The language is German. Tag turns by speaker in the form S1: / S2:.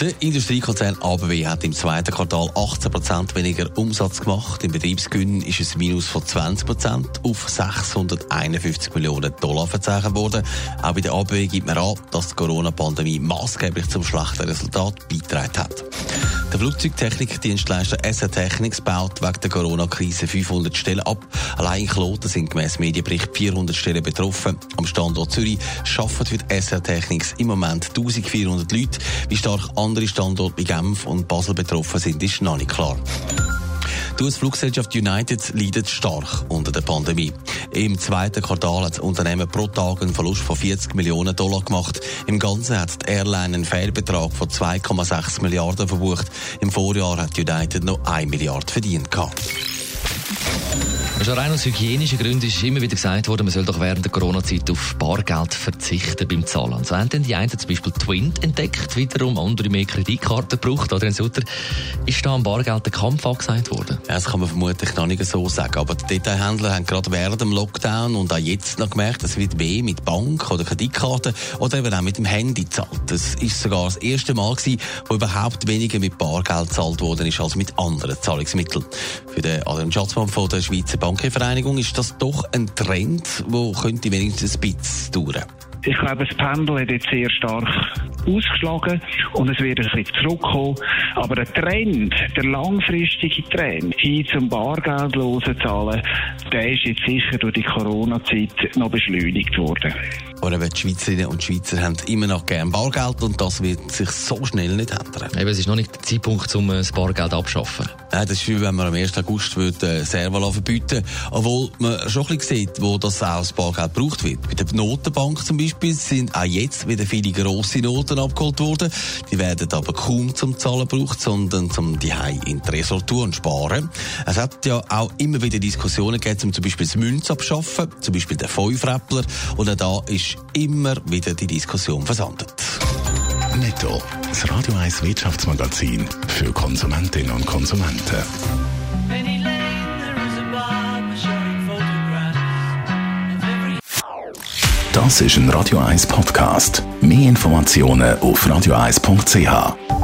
S1: Der Industriekonzern ABW hat im zweiten Quartal 18% weniger Umsatz gemacht. Im Betriebsgewinn ist es Minus von 20% auf 651 Millionen Dollar verzeichnet worden. Auch bei der ABW gibt man an, dass die Corona-Pandemie maßgeblich zum schlechten Resultat beigetragen hat. Der Flugzeugtechnikdienstleister SR Technics baut wegen der Corona-Krise 500 Stellen ab. Allein in Kloten sind gemäss Medienbericht 400 Stellen betroffen. Am Standort Zürich arbeiten für die SR Technics im Moment 1400 Leute. Wie stark andere Standorte wie Genf und Basel betroffen sind, ist noch nicht klar. Die US-Fluggesellschaft United leidet stark unter der Pandemie. Im zweiten Quartal hat das Unternehmen pro Tag einen Verlust von 40 Millionen Dollar gemacht. Im Ganzen hat die Airline einen Fehlbetrag von 2,6 Milliarden verbucht. Im Vorjahr hat United noch 1 Milliarde verdient. Gehabt.
S2: Schon rein aus hygienischen Gründen ist immer wieder gesagt worden, man soll doch während der Corona-Zeit auf Bargeld verzichten beim Zahlen. So haben dann die einen zum Beispiel Twint entdeckt, wiederum andere mehr Kreditkarten gebraucht. Adrian Sutter, ist da am Bargeld der Kampf angesagt worden?
S1: Ja, das kann man vermutlich noch nicht so sagen. Aber die Detailhändler haben gerade während dem Lockdown und auch jetzt noch gemerkt, es wird mehr mit Bank oder Kreditkarten oder eben auch mit dem Handy gezahlt. Das ist sogar das erste Mal gewesen, wo überhaupt weniger mit Bargeld gezahlt worden ist als mit anderen Zahlungsmitteln. Für den Adrian Schatzmann von der Schweizer Bank Bankenvereinigung ist das doch ein Trend, der könnte wenigstens ein bisschen dauern.
S3: Ich glaube, das Pendel hat jetzt sehr stark ausgeschlagen und es wird ein bisschen zurückkommen. Aber der Trend, der langfristige Trend hin zum bargeldlosen Zahlen, der ist jetzt sicher durch die Corona-Zeit noch beschleunigt worden.
S1: Aber die Schweizerinnen und Schweizer haben immer noch gern Bargeld und das wird sich so schnell nicht ändern.
S2: Eben, es ist noch nicht der Zeitpunkt, um das Bargeld abschaffen.
S1: Ja, das ist wie wenn man am 1. August würde, äh, Serval verbieten Obwohl man schon ein bisschen sieht, wo das auch das Bargeld gebraucht wird. Bei der Notenbank zum Beispiel sind auch jetzt wieder viele grosse Noten abgeholt worden. Die werden aber kaum zum Zahlen gebraucht, sondern zum die in die Resortur sparen. Es hat ja auch immer wieder Diskussionen gegeben, um zum Beispiel das Münz abschaffen, zum Beispiel den Fünfräppler. Und auch da ist immer wieder die Diskussion versandet.
S4: Netto, das Radio 1 Wirtschaftsmagazin für Konsumentinnen und Konsumenten. Das ist ein Radio 1 Podcast. Mehr Informationen auf radio1.ch.